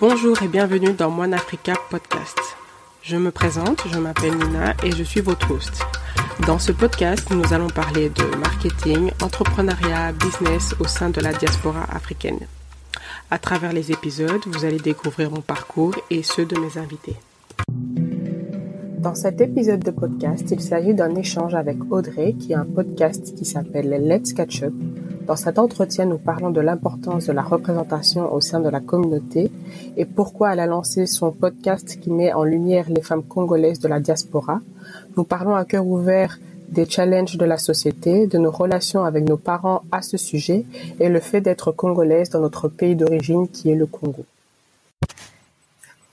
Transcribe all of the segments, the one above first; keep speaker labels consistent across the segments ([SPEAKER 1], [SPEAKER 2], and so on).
[SPEAKER 1] Bonjour et bienvenue dans Moine Africa Podcast. Je me présente, je m'appelle Nina et je suis votre host. Dans ce podcast, nous allons parler de marketing, entrepreneuriat, business au sein de la diaspora africaine. À travers les épisodes, vous allez découvrir mon parcours et ceux de mes invités. Dans cet épisode de podcast, il s'agit d'un échange avec Audrey qui a un podcast qui s'appelle Let's Catch Up dans cet entretien, nous parlons de l'importance de la représentation au sein de la communauté et pourquoi elle a lancé son podcast qui met en lumière les femmes congolaises de la diaspora. Nous parlons à cœur ouvert des challenges de la société, de nos relations avec nos parents à ce sujet et le fait d'être congolaise dans notre pays d'origine qui est le Congo.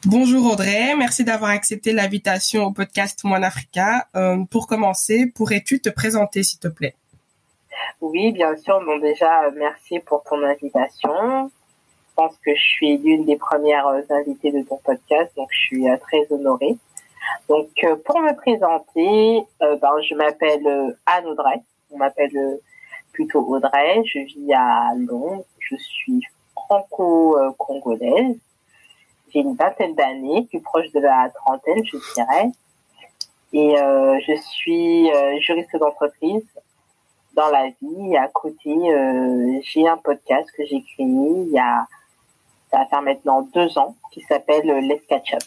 [SPEAKER 1] Bonjour Audrey, merci d'avoir accepté l'invitation au podcast Moine Africa. Euh, pour commencer, pourrais-tu te présenter s'il te plaît?
[SPEAKER 2] Oui, bien sûr. Bon, déjà, euh, merci pour ton invitation. Je pense que je suis l'une des premières euh, invitées de ton podcast, donc je suis euh, très honorée. Donc, pour me présenter, ben, je m'appelle Anne Audrey. On m'appelle plutôt Audrey. Je vis à Londres. Je suis franco-congolaise. J'ai une vingtaine d'années, plus proche de la trentaine, je dirais. Et je suis juriste d'entreprise dans la vie. À côté, euh, j'ai un podcast que j'ai créé il y a, ça va faire maintenant deux ans, qui s'appelle Let's Catch Up.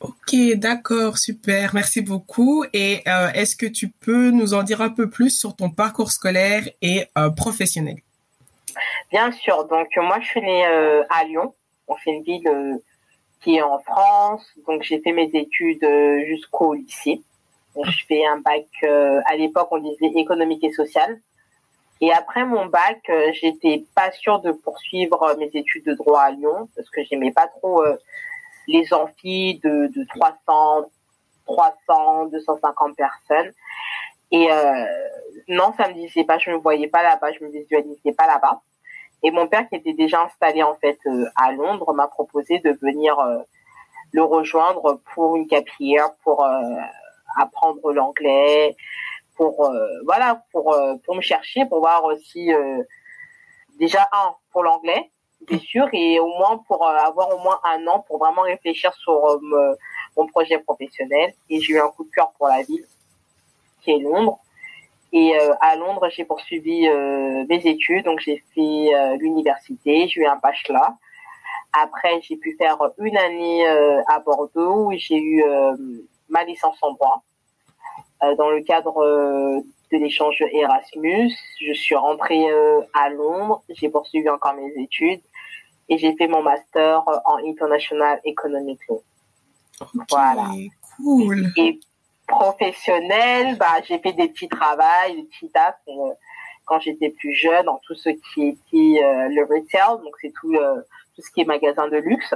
[SPEAKER 1] Ok, d'accord, super, merci beaucoup. Et euh, est-ce que tu peux nous en dire un peu plus sur ton parcours scolaire et euh, professionnel?
[SPEAKER 2] Bien sûr. Donc moi, je suis née à Lyon. On fait une ville qui est en France. Donc j'ai fait mes études jusqu'au lycée je fais un bac, euh, à l'époque on disait économique et social. Et après mon bac, euh, j'étais pas sûre de poursuivre mes études de droit à Lyon parce que j'aimais pas trop euh, les amphis de, de 300, 300, 250 personnes. Et non, ça me disait pas, je me voyais pas là-bas, je me visualisais pas là-bas. Et mon père qui était déjà installé en fait à Londres m'a proposé de venir le rejoindre pour une capière, pour apprendre l'anglais, pour euh, voilà, pour euh, pour me chercher, pour voir aussi euh, déjà un pour l'anglais, bien sûr, et au moins pour avoir au moins un an pour vraiment réfléchir sur mon projet professionnel. Et j'ai eu un coup de cœur pour la ville, qui est Londres. Et à Londres, j'ai poursuivi mes études, donc j'ai fait l'université, j'ai eu un bachelor. Après, j'ai pu faire une année à Bordeaux où j'ai eu ma licence en droit. Euh, dans le cadre euh, de l'échange Erasmus, je suis rentrée euh, à Londres, j'ai poursuivi encore mes études et j'ai fait mon master en International Economic Law.
[SPEAKER 1] voilà. Cool.
[SPEAKER 2] Et professionnel, bah, j'ai fait des petits travails, des petits tafs quand j'étais plus jeune, dans tout ce qui était le retail, donc c'est tout, tout ce qui est magasin de luxe.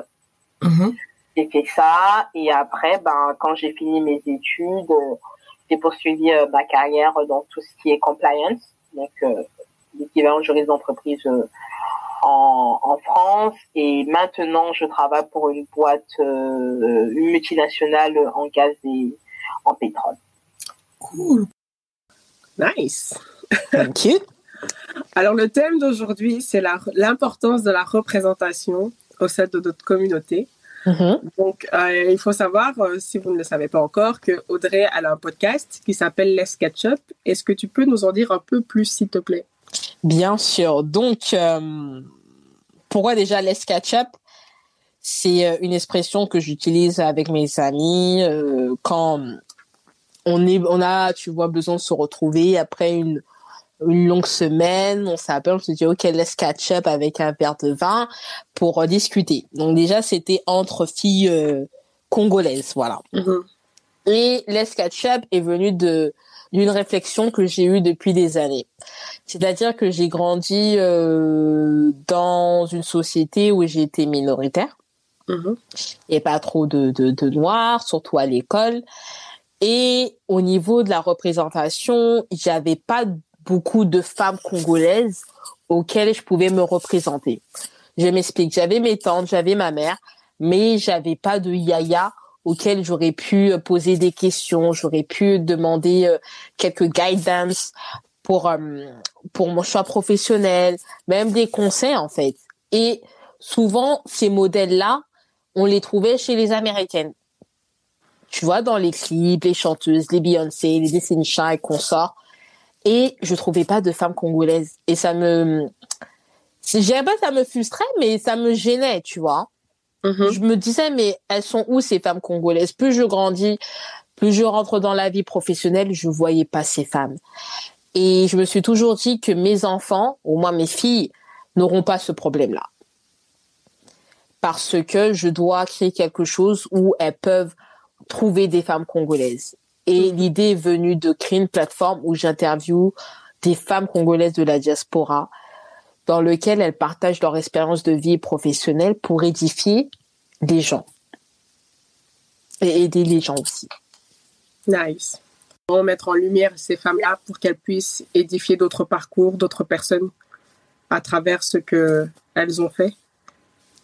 [SPEAKER 2] Mm-hmm j'ai fait ça et après ben quand j'ai fini mes études euh, j'ai poursuivi euh, ma carrière dans tout ce qui est compliance donc euh, l'équivalent juriste d'entreprise en, en, France et maintenant je travaille pour une boîte une multinationale en gaz et en pétrole.
[SPEAKER 1] Cool. Nice. Thank you. Alors le thème d'aujourd'hui c'est l'importance de la représentation au sein de notre communauté. Mm-hmm. Donc, euh, il faut savoir, euh, si vous ne le savez pas encore, que Audrey a un podcast qui s'appelle Let's Catch Up. Est-ce que tu peux nous en dire un peu plus, s'il te plaît?
[SPEAKER 3] Bien sûr. Donc, euh, pourquoi déjà Let's Catch Up C'est une expression que j'utilise avec mes amis quand on est, on a, tu vois, besoin de se retrouver après une une longue semaine, on s'appelle, on se dit ok, let's catch up avec un verre de vin pour euh, discuter. Donc déjà c'était entre filles euh, congolaises, voilà. Mm-hmm. Et let's catch up est venu de d'une réflexion que j'ai eue depuis des années. C'est-à-dire que j'ai grandi euh, dans une société où été minoritaire mm-hmm. et pas trop de, de, de noirs, surtout à l'école. Et au niveau de la représentation, j'avais pas beaucoup de femmes congolaises auxquelles je pouvais me représenter. Je m'explique, j'avais mes tantes, j'avais ma mère, mais j'avais pas de yaya auquel j'aurais pu euh, poser des questions, j'aurais pu demander euh, quelques guidance pour euh, pour mon choix professionnel, même des conseils en fait. Et souvent, ces modèles-là, on les trouvait chez les Américaines. Tu vois, dans les clips, les chanteuses, les Beyoncé, les Destiny et consorts. Et je trouvais pas de femmes congolaises. Et ça me, dirais pas ça me frustrait, mais ça me gênait, tu vois.
[SPEAKER 1] Mhm.
[SPEAKER 3] Je me disais, mais elles sont où ces femmes congolaises? Plus je grandis, plus je rentre dans la vie professionnelle, je voyais pas ces femmes. Et je me suis toujours dit que mes enfants, au moins mes filles, n'auront pas ce problème-là. Parce que je dois créer quelque chose où elles peuvent trouver des femmes congolaises. Et l'idée est venue de créer une plateforme où j'interviewe des femmes congolaises de la diaspora dans lequel elles partagent leur expérience de vie professionnelle pour édifier des gens et aider les gens aussi.
[SPEAKER 1] Nice. On mettre en lumière ces femmes-là pour qu'elles puissent édifier d'autres parcours, d'autres personnes à travers ce que elles ont fait.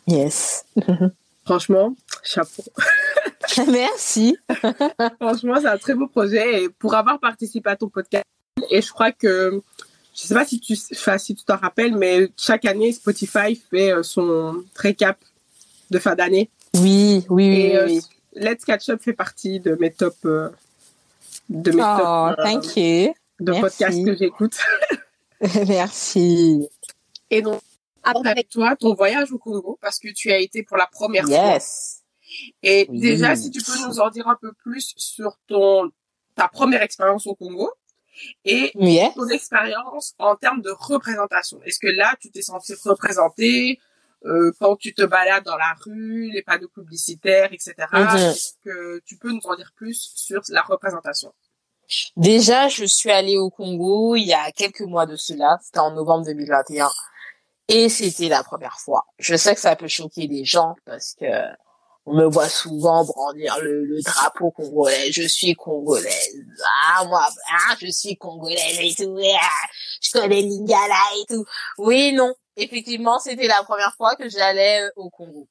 [SPEAKER 3] Yes.
[SPEAKER 1] Franchement, chapeau.
[SPEAKER 3] Merci.
[SPEAKER 1] Franchement, c'est un très beau projet et pour avoir participé à ton podcast et je crois que je sais pas si tu enfin, si tu t'en rappelles mais chaque année Spotify fait euh, son récap de fin d'année
[SPEAKER 3] Oui, oui,
[SPEAKER 1] euh,
[SPEAKER 3] oui.
[SPEAKER 1] Let's Catch Up fait partie de mes top euh, de mes
[SPEAKER 3] Oh,
[SPEAKER 1] top euh,
[SPEAKER 3] thank you.
[SPEAKER 1] de
[SPEAKER 3] merci.
[SPEAKER 1] podcasts que j'écoute.
[SPEAKER 3] Merci.
[SPEAKER 1] Et donc, avec toi, ton voyage au Congo, parce que tu as été pour la première fois. Et
[SPEAKER 3] Oui.
[SPEAKER 1] déjà, si tu peux nous en dire un peu plus sur ton, ta première expérience au Congo et
[SPEAKER 3] Yes.
[SPEAKER 1] ton expérience en termes de représentation. Est-ce que là, tu t'es senti représentée euh, quand tu te balades dans la rue, les panneaux publicitaires, etc.
[SPEAKER 3] Mhm.
[SPEAKER 1] Est-ce que tu peux nous en dire plus sur la représentation?
[SPEAKER 3] Déjà, je suis allée au Congo il y a quelques mois de cela. C'était en novembre 2021. Et c'était la première fois. Je sais que ça peut choquer les gens parce que on me voit souvent brandir le, le drapeau congolais. Je suis congolaise. Ah, moi, ah, je suis congolaise et tout. Ah, je connais Lingala et tout. Oui, non. Effectivement, c'était la première fois que j'allais euh, au Congo.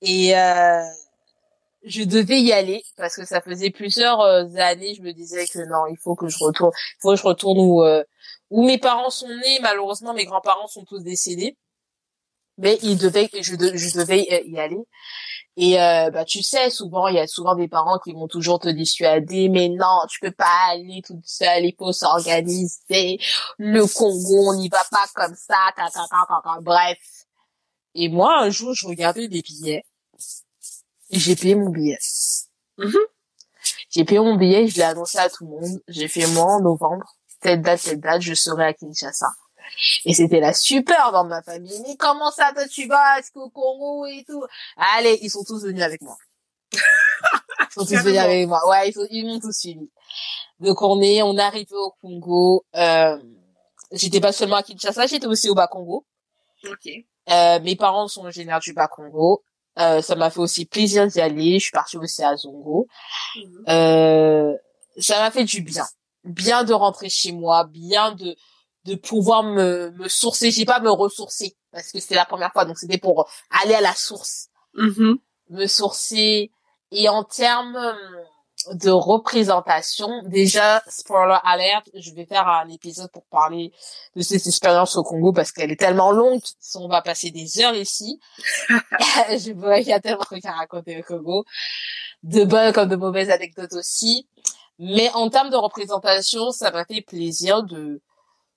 [SPEAKER 3] Et euh, je devais y aller parce que ça faisait plusieurs euh, années. Je me disais que non, il faut que je retourne. Il faut que je retourne où euh, où mes parents sont nés. Malheureusement, mes grands-parents sont tous décédés. Mais ils devaient, je, je devais y aller. Et euh, bah tu sais, souvent il y a souvent des parents qui vont toujours te dissuader, mais non, tu peux pas aller toute seule, il faut s'organiser. Le Congo, on n'y va pas comme ça, ta, ta, ta, ta, ta. bref. Et moi, un jour, je regardais des billets et j'ai payé mon billet.
[SPEAKER 1] Mhm.
[SPEAKER 3] J'ai payé mon billet, je l'ai annoncé à tout le monde. J'ai fait moi en novembre, telle date, telle date, je serai à Kinshasa. Et c'était la super dans ma famille. Mais comment ça, toi, tu vas est-ce qu'au Congo et tout? Allez, ils sont tous venus avec moi. Ils sont tous venus avec moi. Ouais, ils, sont- ils m'ont tous suivi. Donc on est, on est arrivé au Congo. Euh, j'étais pas seulement à Kinshasa, j'étais aussi au Bas-Congo.
[SPEAKER 1] Ok.
[SPEAKER 3] Euh, mes parents sont originaires du Bas-Congo. Euh, ça m'a fait aussi plaisir d'y aller. Je suis partie aussi à Zongo.
[SPEAKER 1] Mhm.
[SPEAKER 3] Euh, ça m'a fait du bien. Bien de rentrer chez moi, bien de de pouvoir me me sourcer, j'ai pas me ressourcer parce que c'était la première fois donc c'était pour aller à la source,
[SPEAKER 1] Mhm.
[SPEAKER 3] me sourcer et en termes euh, de représentation, déjà spoiler alert, je vais faire un épisode pour parler de cette expérience au Congo parce qu'elle est tellement longue, on va passer des heures ici. je vois qu'il y a tellement de trucs à raconter au Congo, de bonnes comme de mauvaises anecdotes aussi. Mais en termes de représentation, ça m'a fait plaisir de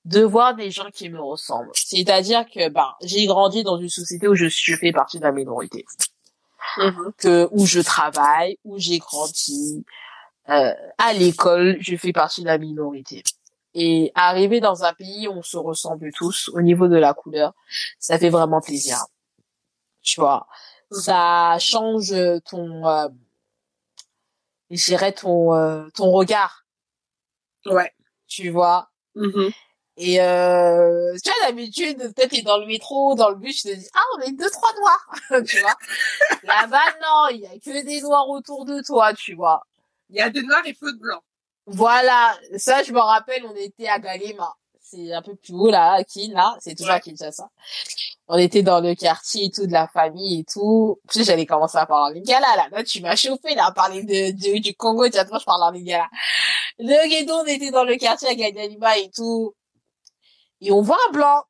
[SPEAKER 3] de voir des gens qui me ressemblent. C'est-à-dire que bah j'ai grandi dans une société où je fais partie de la minorité,
[SPEAKER 1] Mhm.
[SPEAKER 3] que où je travaille, où j'ai grandi, euh, à l'école, je fais partie de la minorité. Et arriver dans un pays où on se ressemble tous au niveau de la couleur, ça fait vraiment plaisir. Tu vois, ça change ton, euh, je dirais ton euh, ton regard.
[SPEAKER 1] Ouais.
[SPEAKER 3] Tu vois?
[SPEAKER 1] Mhm.
[SPEAKER 3] Et euh, tu vois d'habitude peut-être t'es dans le métro, dans le bus, tu te dis ah on est deux trois noirs, tu vois. Là-bas non, il y a que des noirs autour de toi, tu vois.
[SPEAKER 1] Il y a des noirs et peu de blancs.
[SPEAKER 3] Voilà, ça je me rappelle, on était à Galema. C'est un peu plus haut là, à Kin, là, c'est toujours à Kinshasa. On était dans le quartier et tout, de la famille et tout. Puis j'allais commencer à parler en lingala là. Là, tu m'as chauffé là, à parler de, de- du Congo, tu vois, je parle en lingala. Le ghetto, on était dans le quartier à Ganyalima et tout. Et on voit un blanc.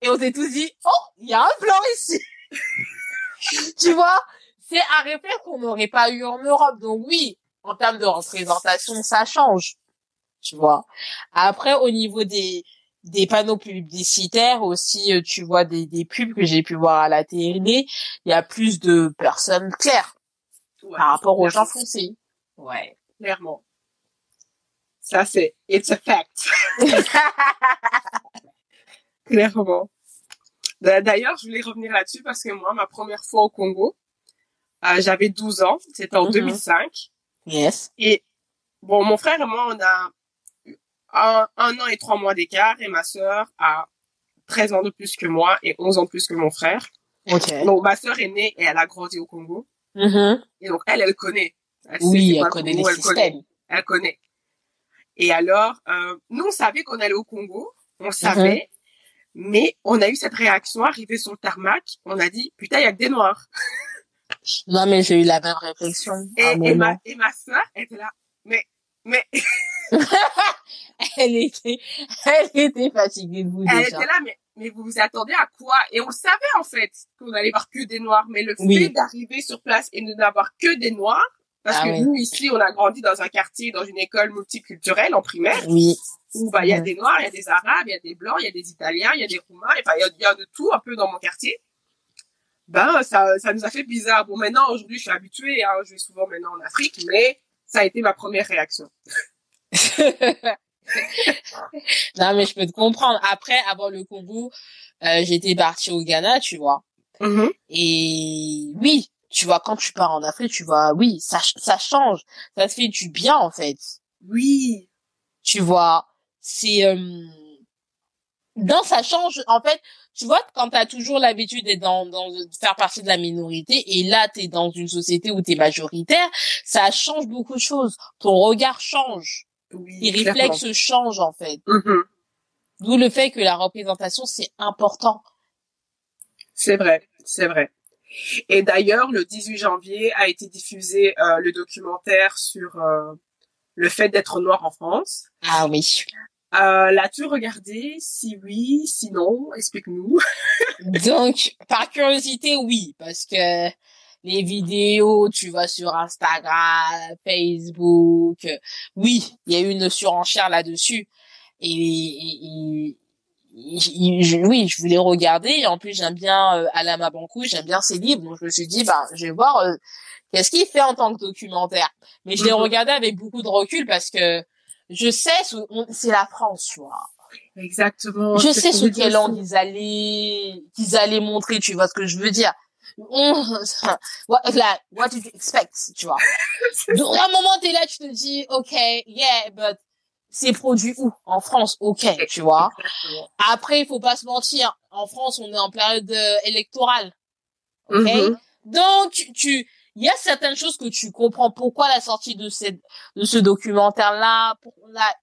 [SPEAKER 3] et on s'est tous dit, oh, il y a un blanc ici. tu vois, c'est un réflexe qu'on n'aurait pas eu en Europe. Donc oui, en termes de représentation, ça change. Tu vois. Après, au niveau des des panneaux publicitaires aussi, euh, tu vois des, des pubs que j'ai pu voir à la télé, il y a plus de personnes claires par rapport aux gens foncés.
[SPEAKER 1] Ouais, clairement. Ça c'est it's a fact. clairement. D'ailleurs, je voulais revenir là-dessus parce que moi, ma première fois au Congo, euh, j'avais 12 ans, c'était en 2005.
[SPEAKER 3] Mhm. Yes.
[SPEAKER 1] Et bon, mon frère et moi, on a un, un an et trois mois d'écart et ma sœur a 13 ans de plus que moi et 11 ans de plus que mon frère.
[SPEAKER 3] Okay.
[SPEAKER 1] Donc ma sœur est née et elle a grandi au Congo.
[SPEAKER 3] Mm
[SPEAKER 1] Et donc elle, elle connaît.
[SPEAKER 3] Elle oui, elle connaît les
[SPEAKER 1] elle. Connaît, elle connaît. Et alors, euh, nous, on savait qu'on allait au Congo. On savait. Mais on a eu cette réaction arrivée sur le tarmac. On a dit, putain, il y a que des noirs.
[SPEAKER 3] Non, mais j'ai eu la même réflexion.
[SPEAKER 1] Et, et ma, et ma soeur était là. Mais, mais.
[SPEAKER 3] elle était, elle était fatiguée de vous
[SPEAKER 1] Elle
[SPEAKER 3] déjà.
[SPEAKER 1] était là, mais, mais vous vous attendez à quoi? Et on le savait, en fait, qu'on allait voir que des noirs. Mais le
[SPEAKER 3] Oui.
[SPEAKER 1] fait d'arriver sur place et de n'avoir que des noirs, parce
[SPEAKER 3] Ah
[SPEAKER 1] que
[SPEAKER 3] oui.
[SPEAKER 1] nous, ici, on a grandi dans un quartier, dans une école multiculturelle en primaire.
[SPEAKER 3] Oui.
[SPEAKER 1] où bah il y a des noirs, il y a des arabes, il y a des blancs, il y a des italiens, il y a des roumains, enfin il y y a de tout un peu dans mon quartier. Ben ça ça nous a fait bizarre. Bon maintenant aujourd'hui je suis habituée, hein, je vais souvent maintenant en Afrique, mais ça a été ma première réaction.
[SPEAKER 3] non, mais je peux te comprendre. Après, avant le Congo, euh, j'étais partie au Ghana, tu vois. Et oui, tu vois, quand tu pars en Afrique, tu vois, oui, ça, ça change. Ça te fait du bien, en fait.
[SPEAKER 1] Oui.
[SPEAKER 3] Tu vois, c'est... Euh... Non, ça change. En fait, tu vois, quand t'as toujours l'habitude d'être dans, dans, de faire partie de la minorité, et là, t'es dans une société où t'es majoritaire, ça change beaucoup de choses. Ton regard change.
[SPEAKER 1] Oui.
[SPEAKER 3] Les
[SPEAKER 1] clairement.
[SPEAKER 3] réflexes changent, en fait.
[SPEAKER 1] Mhm.
[SPEAKER 3] D'où le fait que la représentation, c'est important.
[SPEAKER 1] C'est vrai, c'est vrai. Et d'ailleurs, le 18 janvier a été diffusé euh, le documentaire sur euh, le fait d'être noir en France.
[SPEAKER 3] Ah oui.
[SPEAKER 1] Euh, L'as-tu regardé? Si oui, sinon, explique-nous.
[SPEAKER 3] Donc, par curiosité, oui, parce que les vidéos, tu vas sur Instagram, Facebook, euh, oui, il y a eu une surenchère là-dessus. Et, et- et- je- oui, je voulais regarder. Et en plus, j'aime bien euh, Alama Bankou, j'aime bien ses livres. Donc, je me suis dit, bah, je vais voir euh, qu'est-ce qu'il fait en tant que documentaire. Mais je l'ai
[SPEAKER 1] Mhm.
[SPEAKER 3] regardé avec beaucoup de recul parce que je sais, c'est la France, tu vois.
[SPEAKER 1] Exactement.
[SPEAKER 3] Je sais
[SPEAKER 1] ce
[SPEAKER 3] sous quelle langue ils allaient, qu'ils allaient montrer, tu vois ce que je veux dire. On- what, like, what did you expect, tu vois. Donc, à un moment, t'es là, tu te dis, ok, yeah, but c'est produit où? En France, ok, tu vois. Après, il faut pas se mentir. En France, on est en période euh, électorale. Ok?
[SPEAKER 1] Mhm.
[SPEAKER 3] Donc, tu- tu, il y a certaines choses que tu comprends pourquoi la sortie de cette, de ce documentaire-là, pour la,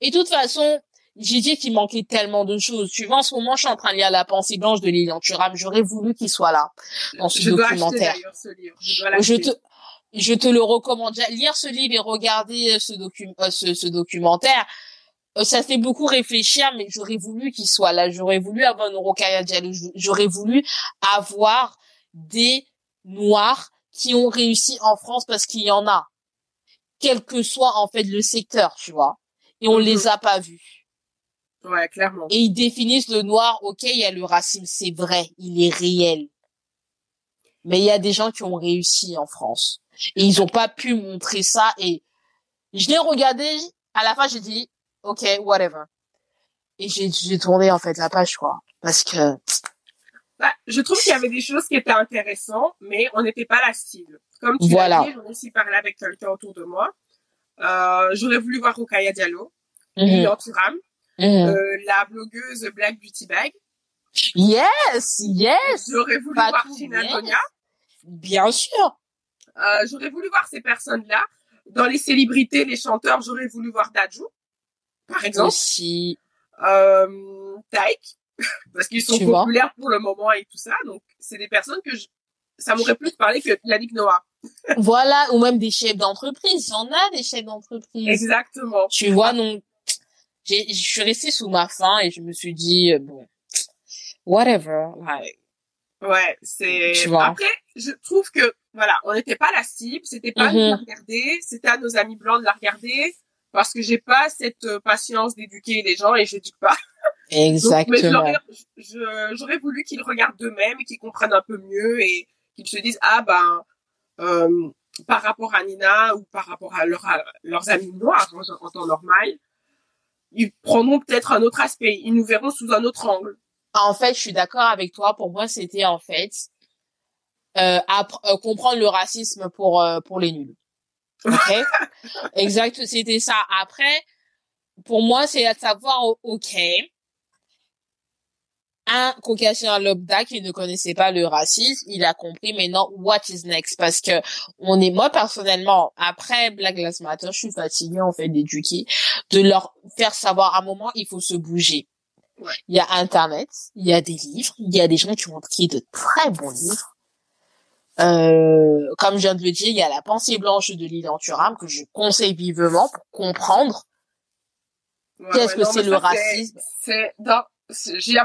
[SPEAKER 3] et de toute façon, j'ai dit qu'il manquait tellement de choses. Tu vois, en ce moment, je suis en train de lire La pensée blanche de Lilian Thuram. J'aurais voulu qu'il soit là, dans ce
[SPEAKER 1] Je dois acheter
[SPEAKER 3] documentaire.
[SPEAKER 1] d'ailleurs ce livre. Je dois
[SPEAKER 3] Je
[SPEAKER 1] l'acheter.
[SPEAKER 3] te, je te le recommande. Lire ce livre et regarder euh, ce, docu euh, ce, ce documentaire, euh, ça fait beaucoup réfléchir, mais j'aurais voulu qu'il soit là. J'aurais voulu avoir une Diallo. J'aurais voulu avoir des Noirs qui ont réussi en France parce qu'il y en a. Quel que soit, en fait, le secteur, tu vois. Et on
[SPEAKER 1] Mhm.
[SPEAKER 3] les a pas vus.
[SPEAKER 1] Ouais, clairement.
[SPEAKER 3] Et ils définissent le noir, ok, il y a le racisme, c'est vrai, il est réel. Mais il y a des gens qui ont réussi en France. Et ils ont pas pu montrer ça. Et je l'ai regardé, à la fin, j'ai dit, ok, whatever. Et j'ai, j'ai tourné, en fait, la page, quoi. Parce que,
[SPEAKER 1] Bah, je trouve qu'il y avait des choses qui étaient intéressantes, mais on n'était pas la cible. Comme tu
[SPEAKER 3] Voilà.
[SPEAKER 1] l'as dit, j'en ai aussi parlé avec quelqu'un autour de moi. Euh, j'aurais voulu voir Rokaya Diallo, Lilian Thuram,
[SPEAKER 3] mhm.
[SPEAKER 1] euh, la blogueuse Black Beauty Bag.
[SPEAKER 3] yes, yes,
[SPEAKER 1] J'aurais voulu
[SPEAKER 3] Pas
[SPEAKER 1] voir Tina
[SPEAKER 3] yes. Bien sûr.
[SPEAKER 1] Euh, j'aurais voulu voir ces personnes-là. Dans les célébrités, les chanteurs, j'aurais voulu voir Dajou, par exemple.
[SPEAKER 3] Aussi,
[SPEAKER 1] Euh, Taïk, parce qu'ils sont
[SPEAKER 3] Tu vois.
[SPEAKER 1] populaires pour le moment et tout ça. Donc, c'est des personnes que je... ça m'aurait plus parlé que Yannick Noah.
[SPEAKER 3] voilà, ou même des chefs d'entreprise. Il y en a des chefs d'entreprise.
[SPEAKER 1] Exactement.
[SPEAKER 3] Tu vois, donc, je suis restée sous ma faim et je me suis dit, euh, bon, whatever. Like,
[SPEAKER 1] Ouais, c'est. Après, je trouve que voilà, on n'était pas la cible, c'était pas à nous de la regarder, c'était à nos amis blancs de la regarder parce que j'ai pas cette euh, patience d'éduquer les gens et j'éduque pas. Donc, mais
[SPEAKER 3] exactement.
[SPEAKER 1] je- j'aurais voulu qu'ils regardent d'eux-mêmes et qu'ils comprennent un peu mieux et qu'ils se disent ah ben euh, par rapport à Nina ou par rapport à, leur- à leurs amis noirs en, en temps normal, ils prendront peut-être un autre aspect, ils nous verront sous un autre angle.
[SPEAKER 3] En fait, je suis d'accord avec toi. Pour moi, c'était en fait euh, euh, comprendre le racisme pour euh, pour les nuls. Ok? exact. C'était ça. Après, pour moi, c'est à savoir ok. Un caucasien lambda qui ne connaissait pas le racisme, il a compris maintenant what is next parce que on est moi personnellement après Black Lives Matter, je suis fatiguée en fait d'éduquer, de leur faire savoir à un moment il faut se bouger.
[SPEAKER 1] Ouais.
[SPEAKER 3] Il y a Internet, il y a des livres, il y a des gens qui ont écrit de très bons livres. Euh, comme je viens de le dire, il y a la pensée blanche de Lilian Thuram que je conseille vivement pour comprendre
[SPEAKER 1] Ouais,
[SPEAKER 3] qu'est-ce
[SPEAKER 1] ouais,
[SPEAKER 3] que c'est le racisme.
[SPEAKER 1] C'est dans.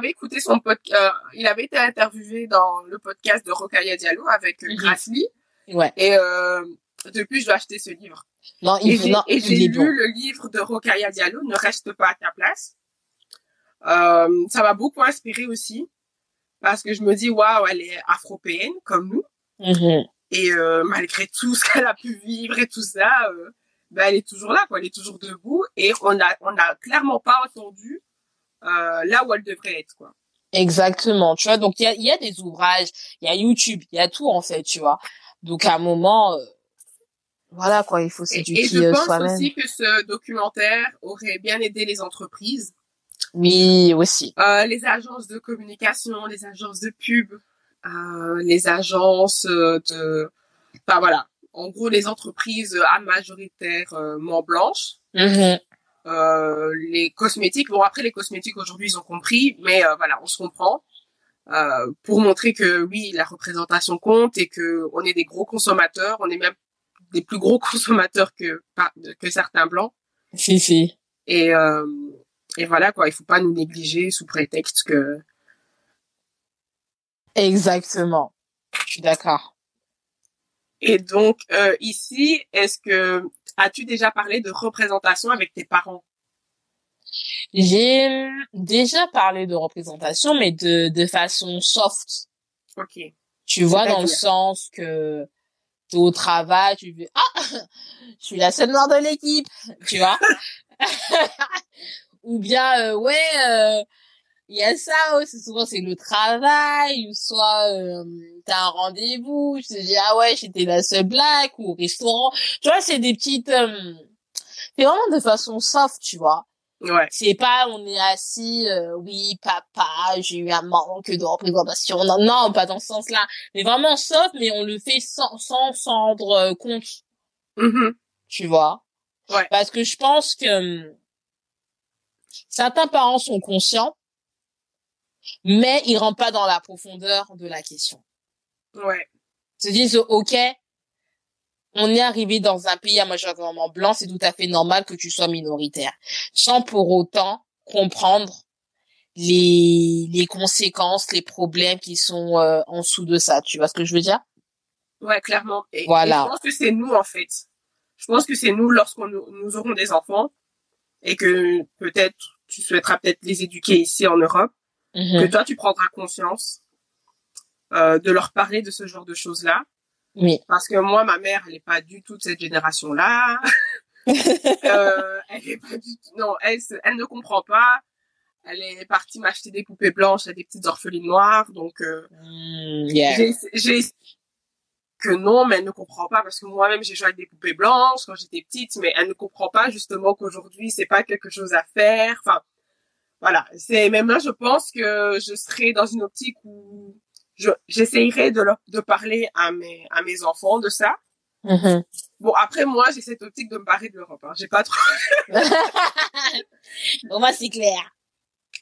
[SPEAKER 1] écouté son podcast. il avait été interviewé dans le podcast de Rokhaya Diallo avec euh,
[SPEAKER 3] Mhm.
[SPEAKER 1] Grace Lee.
[SPEAKER 3] Ouais.
[SPEAKER 1] Et euh, depuis, je dois acheter ce livre.
[SPEAKER 3] Non,
[SPEAKER 1] Et
[SPEAKER 3] il,
[SPEAKER 1] j'ai et lu
[SPEAKER 3] bon.
[SPEAKER 1] le livre de Rokhaya Diallo, Ne reste pas à ta place. Euh, ça m'a beaucoup inspiré aussi parce que je me dis waouh, elle est afropéenne comme nous
[SPEAKER 3] Mhm.
[SPEAKER 1] et euh, malgré tout ce qu'elle a pu vivre et tout ça, euh, ben, elle est toujours là, quoi. Elle est toujours debout et on a on a clairement pas entendu euh, là où elle devrait être, quoi.
[SPEAKER 3] Exactement, tu vois. Donc il y a, il y a des ouvrages, il y a YouTube, il y a tout en fait, tu vois. Donc à un moment, euh, voilà quoi, il faut
[SPEAKER 1] Et, et
[SPEAKER 3] s'éduquer
[SPEAKER 1] je
[SPEAKER 3] euh,
[SPEAKER 1] pense
[SPEAKER 3] soi-même.
[SPEAKER 1] aussi que ce documentaire aurait bien aidé les entreprises,
[SPEAKER 3] Oui, aussi.
[SPEAKER 1] euh, les agences de communication, les agences de pub, euh, les agences euh, de, enfin voilà, en gros les entreprises à majoritairement blanches.
[SPEAKER 3] Mhm.
[SPEAKER 1] Euh, les cosmétiques, bon après les cosmétiques aujourd'hui ils ont compris, mais euh, voilà, on se comprend. Euh, pour montrer que oui, la représentation compte et que on est des gros consommateurs, on est même des plus gros consommateurs que que certains blancs.
[SPEAKER 3] Si, si.
[SPEAKER 1] Et euh, et voilà quoi, il faut pas nous négliger sous prétexte que
[SPEAKER 3] Exactement. Je suis d'accord.
[SPEAKER 1] et donc euh, ici, est-ce que as-tu déjà parlé de représentation avec tes parents?
[SPEAKER 3] J'ai déjà parlé de représentation, mais de, de façon soft.
[SPEAKER 1] Ok.
[SPEAKER 3] Tu vois, dans le sens que t'es au travail, tu fais, ah, je suis la seule noire de l'équipe, tu vois? ou bien, euh, ouais, euh, il y a ça aussi, souvent c'est le travail, ou soit euh, t'as un rendez-vous, je te dis, ah ouais, j'étais la seule black, ou au restaurant. Tu vois, c'est des petites... euh, c'est vraiment de façon soft, tu vois.
[SPEAKER 1] Ouais.
[SPEAKER 3] C'est pas on est assis, euh, oui papa, j'ai eu un manque de représentation. Non, non, pas dans ce sens-là. Mais vraiment soft, mais on le fait sans sans s'en rendre euh, compte,
[SPEAKER 1] Mhm.
[SPEAKER 3] tu vois.
[SPEAKER 1] Ouais.
[SPEAKER 3] Parce que je pense que hum, certains parents sont conscients, mais ils rentrent pas dans la profondeur de la question.
[SPEAKER 1] Ouais.
[SPEAKER 3] Ils se disent ok, on est arrivé dans un pays à majoritairement blanc, c'est tout à fait normal que tu sois minoritaire, sans pour autant comprendre les les conséquences, les problèmes qui sont euh, en dessous de ça. Tu vois ce que je veux dire?
[SPEAKER 1] Ouais, clairement. Et,
[SPEAKER 3] Voilà.
[SPEAKER 1] et je pense que c'est nous, en fait. Je pense que c'est nous, lorsqu'on nous, nous aurons des enfants, et que peut-être tu souhaiteras peut-être les éduquer ici en Europe, que
[SPEAKER 3] Mhm.
[SPEAKER 1] toi, tu prendras conscience euh, de leur parler de ce genre de choses-là.
[SPEAKER 3] Oui.
[SPEAKER 1] Parce que moi, ma mère, elle n'est pas du tout de cette génération-là. euh, elle est pas du tout... Non, elle, elle ne comprend pas. Elle est partie m'acheter des poupées blanches à des petites orphelines noires. Donc, euh,
[SPEAKER 3] Mm, yeah.
[SPEAKER 1] j'ai que non, mais elle ne comprend pas parce que moi-même j'ai joué avec des poupées blanches quand j'étais petite, mais elle ne comprend pas justement qu'aujourd'hui c'est pas quelque chose à faire. Enfin, voilà. C'est même là, je pense que je serai dans une optique où je j'essayerai de leur de parler à mes à mes enfants de ça.
[SPEAKER 3] Mhm.
[SPEAKER 1] Bon après moi j'ai cette optique de me barrer de l'Europe. Hein. J'ai pas trop.
[SPEAKER 3] Au moins c'est clair.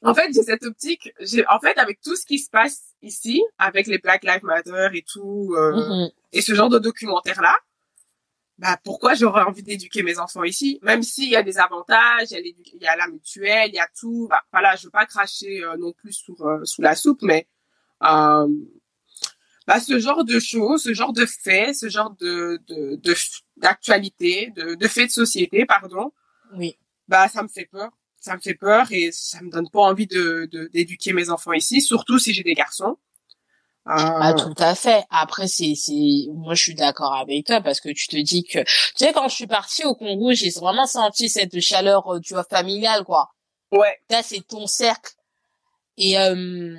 [SPEAKER 1] En fait j'ai cette optique. J'ai en fait avec tout ce qui se passe ici, avec les Black Lives Matter et tout. euh,
[SPEAKER 3] Mhm.
[SPEAKER 1] et ce genre de documentaire là bah pourquoi j'aurais envie d'éduquer mes enfants ici? Même s'il y a des avantages il y a, la mutuelle il y a tout bah, voilà je veux pas cracher euh, non plus sous euh, sous la soupe mais euh, bah, ce genre de choses ce genre de faits ce genre de de d'actualité de, de, faits de société pardon
[SPEAKER 3] oui
[SPEAKER 1] bah ça me fait peur ça me fait peur et ça me donne pas envie de d'éduquer mes enfants ici surtout si j'ai des garçons
[SPEAKER 3] ah. ah, tout à fait. Après, c'est, c'est, moi, je suis d'accord avec toi parce que tu te dis que, tu sais, quand je suis partie au Congo, j'ai vraiment senti cette chaleur, euh, tu vois, familiale, quoi.
[SPEAKER 1] Ouais.
[SPEAKER 3] Là, c'est ton cercle. Et, euh,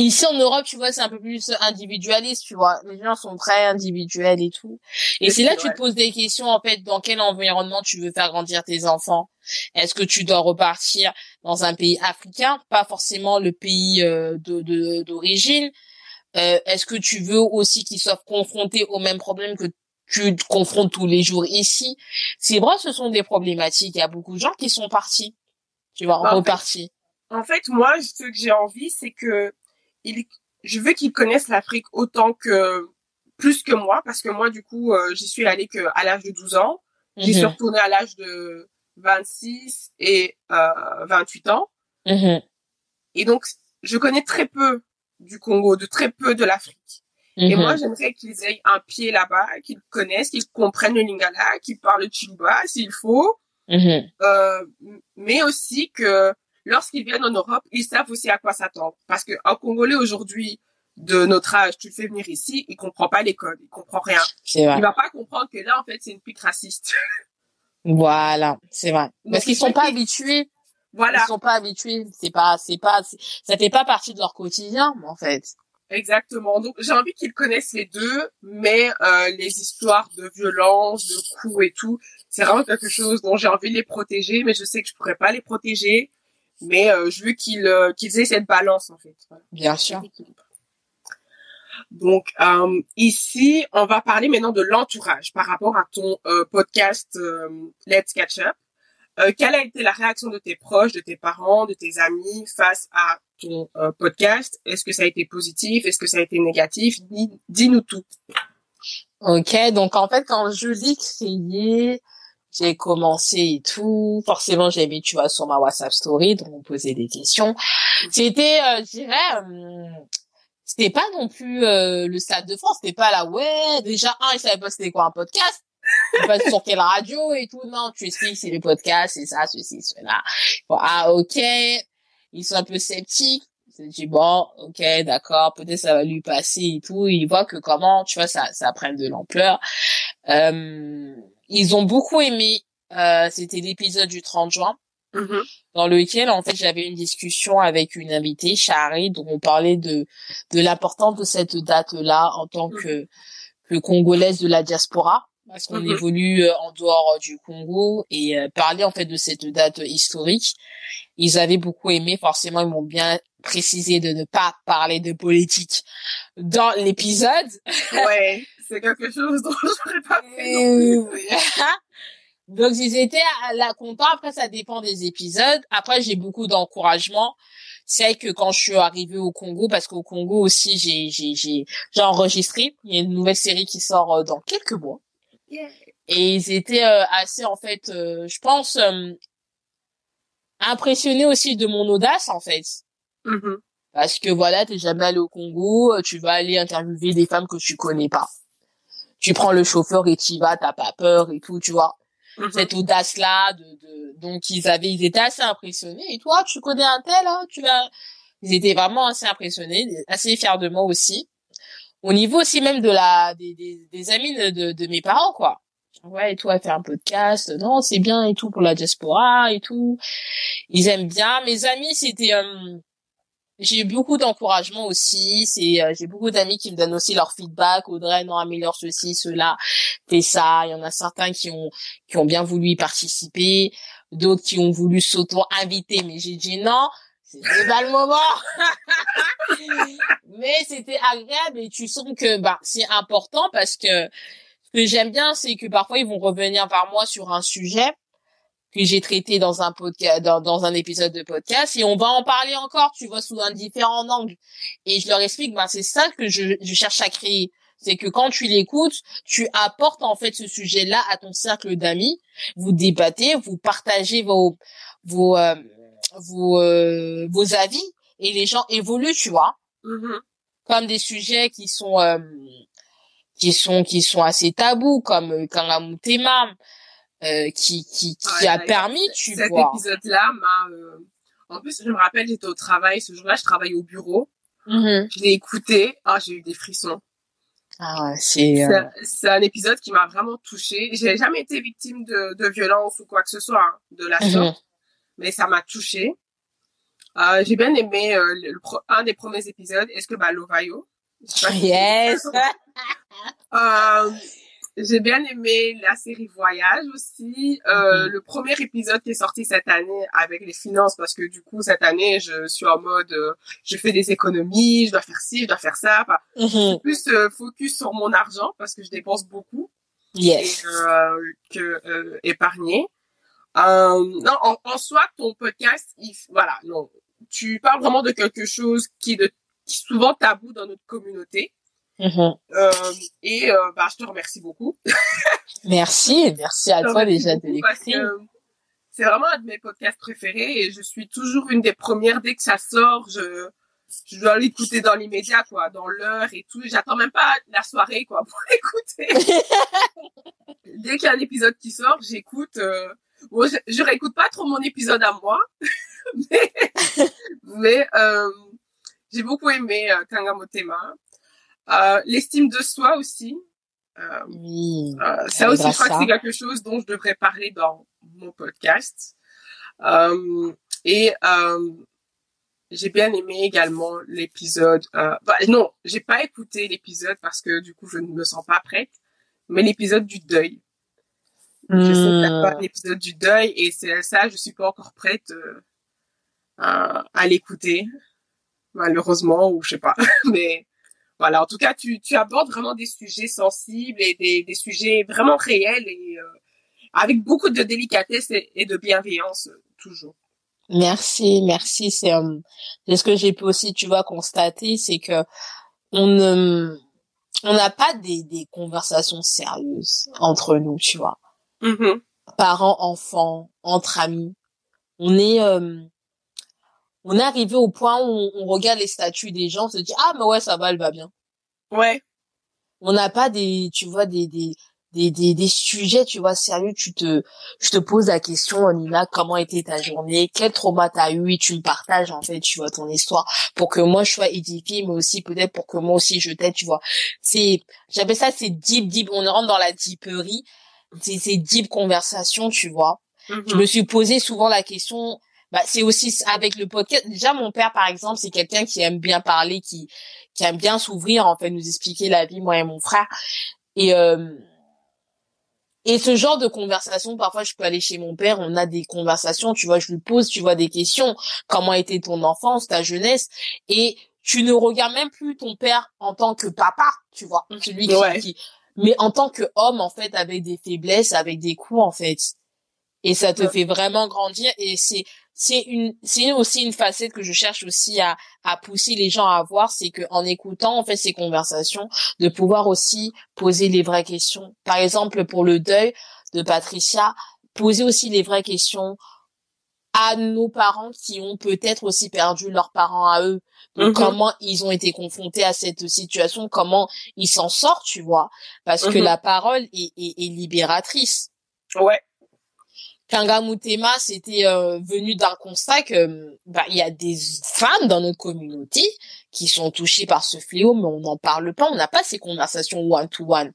[SPEAKER 3] Ici en Europe, tu vois, c'est un peu plus individualiste, tu vois. Les gens sont très individuels et tout. Et c'est là que tu te poses des questions, en fait, dans quel environnement tu veux faire grandir tes enfants. Est-ce que tu dois repartir dans un pays africain, pas forcément le pays euh, de d'origine euh, Est-ce que tu veux aussi qu'ils soient confrontés aux mêmes problèmes que tu te confrontes tous les jours ici? C'est vrai, ce sont des problématiques. Il y a beaucoup de gens qui sont partis, tu vois, bah, repartis.
[SPEAKER 1] En fait, moi, ce que j'ai envie, c'est que je veux qu'ils connaissent l'Afrique autant que plus que moi parce que moi du coup euh, j'y suis allée que à l'âge de 12 ans j'y suis mhm. retournée à l'âge de 26 et euh, 28 ans
[SPEAKER 3] mhm.
[SPEAKER 1] et donc je connais très peu du Congo de très peu de l'Afrique et moi mhm. j'aimerais qu'ils aient un pied là-bas qu'ils connaissent qu'ils comprennent le lingala qu'ils parlent le chiluba s'il faut euh, mais aussi que lorsqu'ils viennent en Europe, ils savent aussi à quoi s'attendre. Parce qu'un Congolais aujourd'hui, de notre âge, tu le fais venir ici, il comprend pas l'école, il comprend rien. Il va pas comprendre que là, en fait, c'est une pique raciste.
[SPEAKER 3] voilà, c'est vrai. Parce qu'ils sont pas habitués.
[SPEAKER 1] Voilà.
[SPEAKER 3] Ils sont pas habitués. C'est pas, c'est pas, ça fait pas partie de leur quotidien, en fait.
[SPEAKER 1] Exactement. Donc j'ai envie qu'ils connaissent les deux, mais euh, les histoires de violence, de coups et tout, c'est vraiment quelque chose dont j'ai envie de les protéger, mais je sais que je pourrais pas les protéger mais euh, je veux qu'ils euh, qu'ils aient cette balance en fait.
[SPEAKER 3] Bien sûr.
[SPEAKER 1] Donc euh, ici, on va parler maintenant de l'entourage par rapport à ton euh, podcast euh, Let's Catch Up. quelle a été la réaction de tes proches, de tes parents, de tes amis face à ton podcast? Est-ce que ça a été positif? Est-ce que ça a été négatif? Dis-nous tout.
[SPEAKER 3] Ok, donc en fait, quand je l'ai créé, j'ai commencé et tout. Forcément, j'ai mis, tu vois, sur ma WhatsApp story, donc on posait des questions. C'était, euh, je dirais, euh, c'était pas non plus euh, le Stade de France, c'était pas là, ouais, déjà, un, ils savaient pas c'était quoi un podcast. pas sur quelle radio et tout. Non, tu expliques, c'est les podcasts, c'est ça, ceci, cela. ah, ok. Ils sont un peu sceptiques. Je dis, bon, ok, d'accord, peut-être ça va lui passer et tout. Ils voient que comment, tu vois, ça, ça prenne de l'ampleur. Euh, ils ont beaucoup aimé. Euh, C'était l'épisode du 30 juin.
[SPEAKER 1] Mm-hmm.
[SPEAKER 3] Dans lequel en fait j'avais une discussion avec une invitée, Chari, dont on parlait de de l'importance de cette date-là en tant que que congolaise de la diaspora, parce qu'on mm-hmm. évolue euh, en dehors du Congo et euh, parler en fait de cette date historique. Ils avaient beaucoup aimé, forcément ils m'ont bien précisé de ne pas parler de politique dans l'épisode.
[SPEAKER 1] Ouais c'est quelque chose dont j'aurais pas fait
[SPEAKER 3] Donc ils étaient à la contents. Après ça dépend des épisodes. Après j'ai beaucoup d'encouragement. C'est que quand je suis arrivée au Congo, parce qu'au Congo aussi j'ai j'ai j'ai j'ai enregistré. Il y a une nouvelle série qui sort euh, dans quelques mois. Et ils étaient euh, assez en fait, euh, je pense impressionnés aussi de mon audace en fait.
[SPEAKER 1] Mm-hmm.
[SPEAKER 3] Parce que voilà, t'es jamais allé au Congo, tu vas aller interviewer des femmes que tu connais pas tu prends le chauffeur et tu y vas, t'as pas peur et tout, tu vois. Mhm. Cette audace-là, de, de, donc ils avaient, ils étaient assez impressionnés. Et toi, tu connais un tel, hein, tu l'as, ils étaient vraiment assez impressionnés, assez fiers de moi aussi. Au niveau aussi même de la, des, des, des amis de, de, mes parents, quoi. Ouais, et toi, faire un podcast, non, c'est bien et tout pour la diaspora et tout. Ils aiment bien. Mes amis, c'était, euh, j'ai eu beaucoup d'encouragement aussi. C'est, euh, j'ai beaucoup d'amis qui me donnent aussi leur feedback. Audrey, non, améliore ceci, cela, fais ça. Il y en a certains qui ont, qui ont bien voulu y participer. D'autres qui ont voulu s'auto-inviter. Mais j'ai dit non. C'était pas le moment. mais c'était agréable et tu sens que, bah, c'est important parce que ce que j'aime bien, c'est que parfois ils vont revenir vers moi sur un sujet que j'ai traité dans un podcast, dans, dans, un épisode de podcast, et on va en parler encore, tu vois, sous un différent angle. Et je leur explique, ben c'est ça que je, je cherche à créer. c'est que quand tu l'écoutes, tu apportes en fait ce sujet-là à ton cercle d'amis, vous débattez, vous partagez vos vos euh, vos, euh, vos avis et les gens évoluent, tu vois.
[SPEAKER 1] Mhm.
[SPEAKER 3] Comme des sujets qui sont euh, qui sont qui sont assez tabous comme euh, Kangamutema euh, qui qui qui
[SPEAKER 1] Ouais,
[SPEAKER 3] a
[SPEAKER 1] ouais,
[SPEAKER 3] permis, tu
[SPEAKER 1] Cet
[SPEAKER 3] vois.
[SPEAKER 1] épisode-là m'a. euh, En plus, je me rappelle, j'étais au travail. Ce jour-là, je travaillais au bureau.
[SPEAKER 3] Mhm.
[SPEAKER 1] Je l'ai écouté. Ah, j'ai eu des frissons.
[SPEAKER 3] Ah c'est euh,
[SPEAKER 1] un- C'est un épisode qui m'a vraiment touchée. J'ai jamais été victime de, de violence ou quoi que ce soit hein, de la
[SPEAKER 3] mhm.
[SPEAKER 1] sorte, mais ça m'a touchée. Euh, j'ai bien aimé euh, le, le pro- un des premiers épisodes. Est-ce que bah l'Ovaio
[SPEAKER 3] yes.
[SPEAKER 1] Euh, j'ai bien aimé la série Voyage aussi. Euh,
[SPEAKER 3] Mhm.
[SPEAKER 1] Le premier épisode qui est sorti cette année avec les finances, parce que du coup cette année je suis en mode, euh, je fais des économies, je dois faire ci, je dois faire ça. Enfin,
[SPEAKER 3] Mhm.
[SPEAKER 1] plus euh, focus sur mon argent parce que je dépense beaucoup
[SPEAKER 3] Yes.
[SPEAKER 1] et euh, que euh, épargner. Euh, non, en, en soi, ton podcast, il, voilà, non, tu parles vraiment de quelque chose qui est de qui est souvent tabou dans notre communauté.
[SPEAKER 3] Mhm.
[SPEAKER 1] Euh, et euh, bah, je te remercie beaucoup.
[SPEAKER 3] Merci, merci à toi déjà de l'écouter.
[SPEAKER 1] C'est vraiment un de mes podcasts préférés et je suis toujours une des premières dès que ça sort. Je, je dois l'écouter dans l'immédiat, quoi, dans l'heure et tout. J'attends même pas la soirée, quoi, pour l'écouter. dès qu'il y a un épisode qui sort, j'écoute. Euh... Bon, je, je réécoute pas trop mon épisode à moi, mais, mais j'ai beaucoup aimé Kangamotema. Euh, L'estime de soi aussi. Euh,
[SPEAKER 3] Oui.
[SPEAKER 1] euh, ça aussi, je crois que c'est quelque chose dont je devrais parler dans mon podcast. Euh, et euh, j'ai bien aimé également l'épisode. Euh, bah, non, j'ai pas écouté l'épisode parce que du coup je ne me sens pas prête. Mais l'épisode du deuil. Je sais que t'as pas
[SPEAKER 3] Hmm.
[SPEAKER 1] l'épisode du deuil et c'est ça, je suis pas encore prête à, à l'écouter, malheureusement ou je sais pas. Mais voilà, en tout cas, tu, tu abordes vraiment des sujets sensibles et des, des sujets vraiment réels et euh, avec beaucoup de délicatesse et, et de bienveillance euh, toujours.
[SPEAKER 3] Merci, merci. C'est euh, c'est ce que j'ai pu aussi, tu vois, constater, c'est que on ne, on n'a pas des, des conversations sérieuses entre nous, tu vois.
[SPEAKER 1] Mhm.
[SPEAKER 3] Parents, enfants, entre amis. On est, euh, on est arrivé au point où on, regarde les statuts des gens, on se dit ah mais ouais ça va, elle va bien.
[SPEAKER 1] Ouais,
[SPEAKER 3] On n'a pas des, tu vois, des, des, des, des, des sujets, tu vois, sérieux. Tu te, je te pose la question, Nina, comment était ta journée? Quel trauma t'as eu? Et tu me partages, en fait, tu vois, ton histoire pour que moi je sois édifiée, mais aussi peut-être pour que moi aussi je t'aide, tu vois. C'est, j'appelle ça, c'est deep, deep. On rentre dans la deeperie. C'est, c'est deep conversation, tu vois. Je me suis posé souvent la question. Bah, c'est aussi avec le podcast. Déjà, mon père, par exemple, c'est quelqu'un qui aime bien parler, qui, qui aime bien s'ouvrir, en fait, nous expliquer la vie, moi et mon frère. Et, euh, et ce genre de conversation, parfois, je peux aller chez mon père, on a des conversations, tu vois, je lui pose, tu vois, des questions. Comment était ton enfance, ta jeunesse? Et tu ne regardes même plus ton père en tant que papa, tu vois, celui qui,
[SPEAKER 1] Ouais.
[SPEAKER 3] qui- mais en tant que homme, en fait, avec des faiblesses, avec des coups, en fait. Et ça te
[SPEAKER 1] Ouais.
[SPEAKER 3] fait vraiment grandir et c'est, c'est une, c'est aussi une facette que je cherche aussi à, à pousser les gens à avoir, c'est que en écoutant, en fait, ces conversations, de pouvoir aussi poser les vraies questions. Par exemple, pour le deuil de Patricia, poser aussi les vraies questions à nos parents qui ont peut-être aussi perdu leurs parents à eux. Donc,
[SPEAKER 1] Mhm.
[SPEAKER 3] comment ils ont été confrontés à cette situation, comment ils s'en sortent, tu vois? Parce que
[SPEAKER 1] Mhm.
[SPEAKER 3] la parole est, est, est libératrice.
[SPEAKER 1] ouais,
[SPEAKER 3] Kangamutema, c'était euh, venu d'un constat que bah, il y a des femmes dans notre communauté qui sont touchées par ce fléau, mais on n'en parle pas, on n'a pas ces conversations one to one,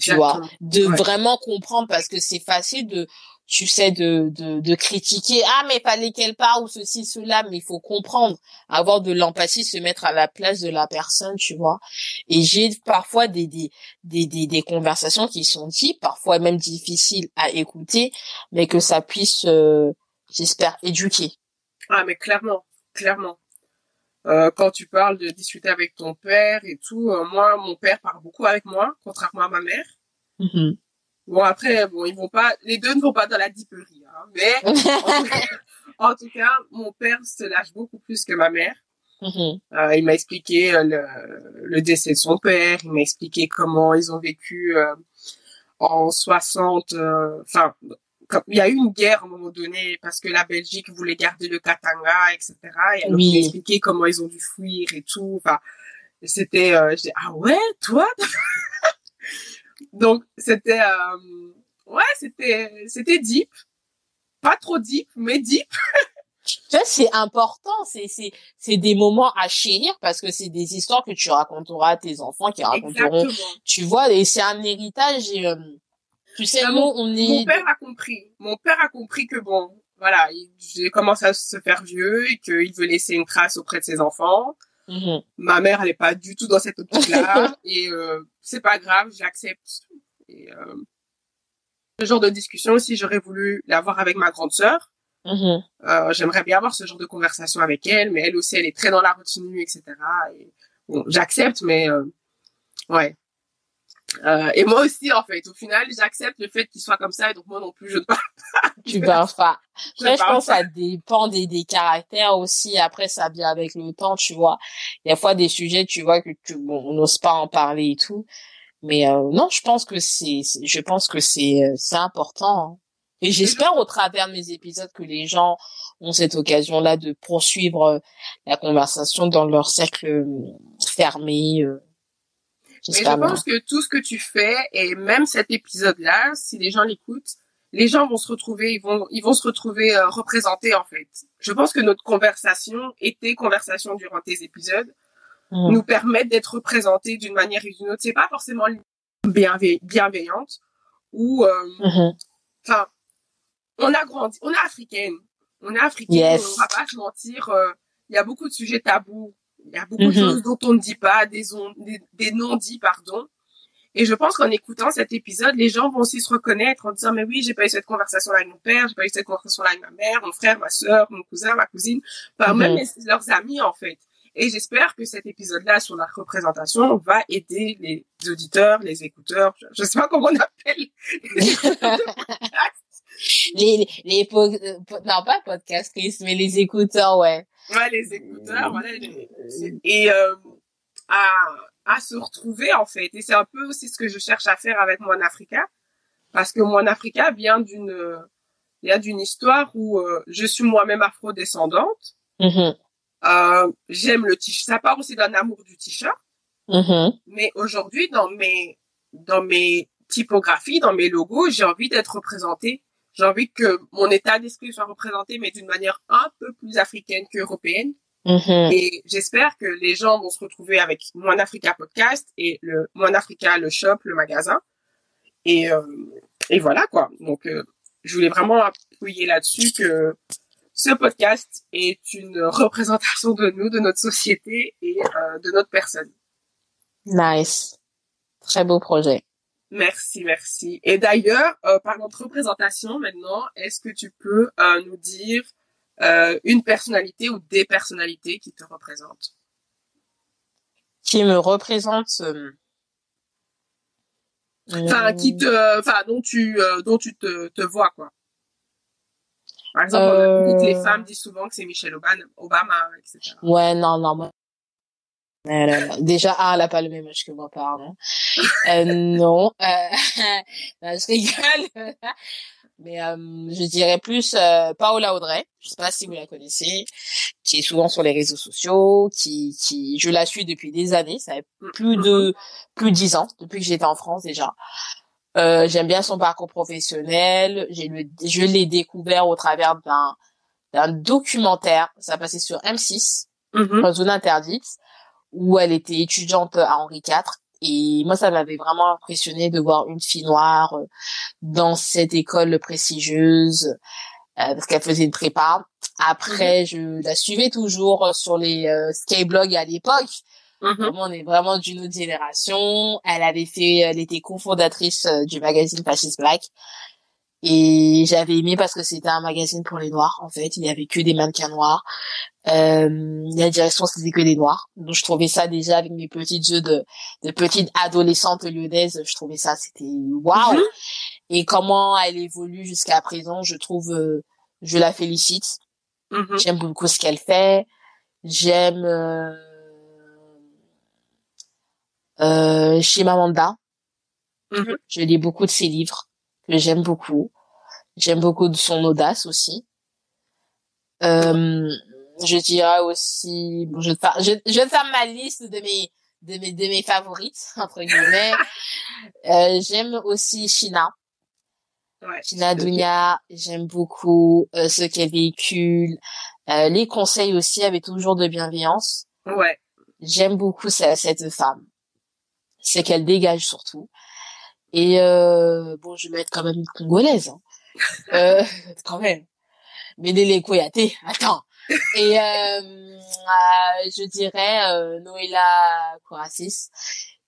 [SPEAKER 3] tu vois, de
[SPEAKER 1] Ouais.
[SPEAKER 3] vraiment comprendre parce que c'est facile de tu sais de, de de critiquer ah mais fallait qu'elle parle ou ceci cela mais il faut comprendre avoir de l'empathie se mettre à la place de la personne tu vois et j'ai parfois des des des des, des conversations qui sont dites parfois même difficiles à écouter mais que ça puisse euh, j'espère éduquer
[SPEAKER 1] Ah, mais clairement, clairement. Euh, quand tu parles de discuter avec ton père et tout, euh, moi, mon père parle beaucoup avec moi, contrairement à ma mère.
[SPEAKER 3] Mhm.
[SPEAKER 1] Bon, après, bon, ils vont pas, les deux ne vont pas dans la diperie, hein, mais en tout, cas, en tout cas, mon père se lâche beaucoup plus que ma mère.
[SPEAKER 3] Mhm.
[SPEAKER 1] Euh, il m'a expliqué euh, le, le décès de son père, il m'a expliqué comment ils ont vécu euh, en 60, euh, enfin, il y a eu une guerre à un moment donné parce que la Belgique voulait garder le Katanga, etc. Et alors,
[SPEAKER 3] Oui.
[SPEAKER 1] il m'a expliqué comment ils ont dû fuir et tout. Enfin, c'était, euh, ah ouais, toi? Donc, c'était, euh, ouais, c'était, c'était deep. Pas trop deep, mais deep.
[SPEAKER 3] Tu vois, c'est important, c'est c'est c'est des moments à chérir parce que c'est des histoires que tu raconteras à tes enfants qui raconteront.
[SPEAKER 1] Exactement.
[SPEAKER 3] Tu vois, et c'est un héritage. Et, euh, tu sais, nous, on
[SPEAKER 1] Mon
[SPEAKER 3] est.
[SPEAKER 1] père a compris. Mon père a compris que bon, voilà, il, j'ai commencé à se faire vieux et qu'il veut laisser une trace auprès de ses enfants.
[SPEAKER 3] Mhm.
[SPEAKER 1] Ma mère, elle est pas du tout dans cette optique-là et euh, c'est pas grave, j'accepte. Et euh, ce genre de discussion aussi, j'aurais voulu l'avoir avec ma grande sœur.
[SPEAKER 3] Mhm.
[SPEAKER 1] Euh, j'aimerais bien avoir ce genre de conversation avec elle, mais elle aussi, elle est très dans la retenue, etc. Et bon, j'accepte, mais euh, ouais. Euh, et moi aussi, en fait, au final, j'accepte le fait qu'il soit comme ça, et donc moi non plus, je ne parle
[SPEAKER 3] Tu parles pas. Après, je pense que ça dépend des, des caractères aussi. Après, ça vient avec le temps, tu vois. Il y a fois des sujets, tu vois, que tu, bon, on n'ose pas en parler et tout. Mais euh, non, je pense que c'est, c'est- je pense que c'est, euh, c'est important. hein. Et j'espère au travers de mes épisodes que les gens ont cette occasion-là de poursuivre euh, la conversation dans leur cercle euh, fermé. euh.
[SPEAKER 1] Mais je pense que tout ce que tu fais, et même cet épisode-là, si les gens l'écoutent, les gens vont se retrouver, ils vont, ils vont se retrouver euh, représentés, en fait. Je pense que notre conversation et tes conversations durant tes épisodes
[SPEAKER 3] Mm.
[SPEAKER 1] nous permettent d'être représentés d'une manière ou d'une autre. C'est pas forcément bienveil- bienveillante ou, euh,
[SPEAKER 3] Mhm.
[SPEAKER 1] enfin, on a grandi, on est africaine, on est africaine,
[SPEAKER 3] Yes.
[SPEAKER 1] on va pas se mentir, euh, il y a beaucoup de sujets tabous, il y a beaucoup de
[SPEAKER 3] Mhm.
[SPEAKER 1] choses dont on ne dit pas, des, des, des non-dits, pardon. Et je pense qu'en écoutant cet épisode, les gens vont aussi se reconnaître en disant, mais oui, j'ai pas eu cette conversation avec mon père, j'ai pas eu cette conversation avec ma mère, mon frère, ma sœur, mon cousin, ma cousine, enfin,
[SPEAKER 3] Mhm.
[SPEAKER 1] même leurs amis, en fait. Et j'espère que cet épisode-là sur la représentation va aider les auditeurs, les écouteurs, je, je sais pas comment on appelle.
[SPEAKER 3] Les, les, po- euh, po- non, pas podcastrices, mais les écouteurs, ouais.
[SPEAKER 1] Ouais, les écouteurs, voilà. les- Et euh, à, à se retrouver, en fait. Et c'est un peu aussi ce que je cherche à faire avec Mon Africa. Parce que Mon Africa vient d'une euh, vient d'une histoire où euh, je suis moi-même afro-descendante.
[SPEAKER 3] Mhm.
[SPEAKER 1] Euh, J'aime le t-shirt. Ça part aussi d'un amour du t-shirt.
[SPEAKER 3] Mhm.
[SPEAKER 1] Mais aujourd'hui, dans mes, dans mes typographies, dans mes logos, j'ai envie d'être représentée. J'ai envie que mon état d'esprit soit représenté, mais d'une manière un peu plus africaine qu'européenne.
[SPEAKER 3] Mhm.
[SPEAKER 1] Et j'espère que les gens vont se retrouver avec Mon Africa Podcast et le Mon Africa, le shop, le magasin. Et, euh, et voilà, quoi. Donc, euh, je voulais vraiment appuyer là-dessus que ce podcast est une représentation de nous, de notre société et euh, de notre personne.
[SPEAKER 3] Nice. Très beau projet.
[SPEAKER 1] Merci, merci. Et d'ailleurs, euh, parlant de représentation maintenant, est-ce que tu peux euh, nous dire euh, une personnalité ou des personnalités qui te représentent?
[SPEAKER 3] Qui me représente. euh,
[SPEAKER 1] Enfin, qui te, enfin, dont tu, dont tu te, te vois, quoi. Par exemple, on a les femmes disent souvent que c'est Michelle Obama, Obama, etc.
[SPEAKER 3] Ouais, non, non. moi- Non. Déjà, ah, elle a pas le même âge que moi, pardon. Euh, non. Euh... je rigole. Mais euh, je dirais plus euh, Paola Audrey. Je sais pas si vous la connaissez, qui est souvent sur les réseaux sociaux, qui, qui, je la suis depuis des années. Ça fait plus de plus de dix ans depuis que j'étais en France déjà. Euh, J'aime bien son parcours professionnel. J'ai le, je l'ai découvert au travers d'un d'un documentaire. Ça passait sur M6
[SPEAKER 1] Mhm.
[SPEAKER 3] en zone interdite, où elle était étudiante à Henri IV. Et moi, ça m'avait vraiment impressionné de voir une fille noire euh, dans cette école prestigieuse, euh, parce qu'elle faisait une prépa. Après, je la suivais toujours sur les euh, skyblogs à l'époque.
[SPEAKER 1] Mhm.
[SPEAKER 3] Vraiment, on est vraiment d'une autre génération. Elle avait fait, elle était cofondatrice euh, du magazine Fascist Black. Et j'avais aimé parce que c'était un magazine pour les noirs, en fait. Il y avait que des mannequins noirs. Euh, la direction, c'était que des noirs. Donc, je trouvais ça déjà avec mes petits yeux de, de petite adolescente lyonnaise. Je trouvais ça, c'était waouh.
[SPEAKER 1] Mhm.
[SPEAKER 3] Et comment elle évolue jusqu'à présent, je trouve, euh, je la félicite.
[SPEAKER 1] Mhm.
[SPEAKER 3] J'aime beaucoup ce qu'elle fait. J'aime euh, euh, Chimamanda.
[SPEAKER 1] Mhm.
[SPEAKER 3] Je lis beaucoup de ses livres que j'aime beaucoup. J'aime beaucoup de son audace aussi. Euh, je dirais aussi, bon, je, vais faire- je, je vais faire ma liste de mes de mes de mes favorites entre guillemets. Euh, j'aime aussi China.
[SPEAKER 1] Ouais.
[SPEAKER 3] China Dunia, j'aime beaucoup euh, ce qu'elle véhicule. Euh, les conseils aussi avec toujours de bienveillance.
[SPEAKER 1] Ouais.
[SPEAKER 3] J'aime beaucoup ce- cette femme. C'est qu'elle dégage surtout. Et euh, bon, je vais mettre quand même une congolaise. Hein. Euh, quand même. Médélé Koyate, attends. Et euh, euh, je dirais euh, Noéla Korasis,